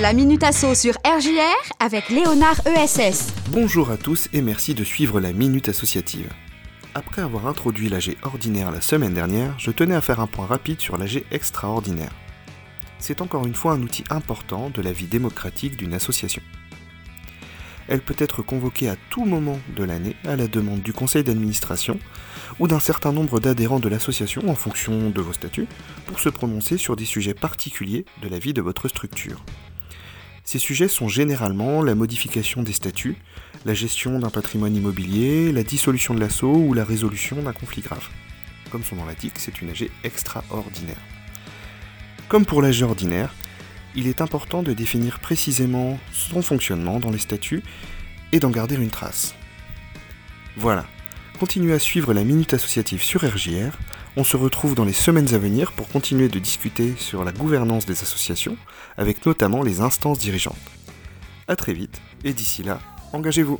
La Minute Asso sur RJR avec Léonard ESS. Bonjour à tous et merci de suivre la Minute Associative. Après avoir introduit l'AG ordinaire la semaine dernière, je tenais à faire un point rapide sur l'AG extraordinaire. C'est encore une fois un outil important de la vie démocratique d'une association. Elle peut être convoquée à tout moment de l'année à la demande du conseil d'administration ou d'un certain nombre d'adhérents de l'association en fonction de vos statuts pour se prononcer sur des sujets particuliers de la vie de votre structure. Ces sujets sont généralement la modification des statuts, la gestion d'un patrimoine immobilier, la dissolution de l'assaut ou la résolution d'un conflit grave. Comme son nom l'indique, c'est une AG extraordinaire. Comme pour l'AG ordinaire, il est important de définir précisément son fonctionnement dans les statuts et d'en garder une trace. Voilà, continuez à suivre la Minute Associative sur RJR. On se retrouve dans les semaines à venir pour continuer de discuter sur la gouvernance des associations, avec notamment les instances dirigeantes. A très vite, et d'ici là, engagez-vous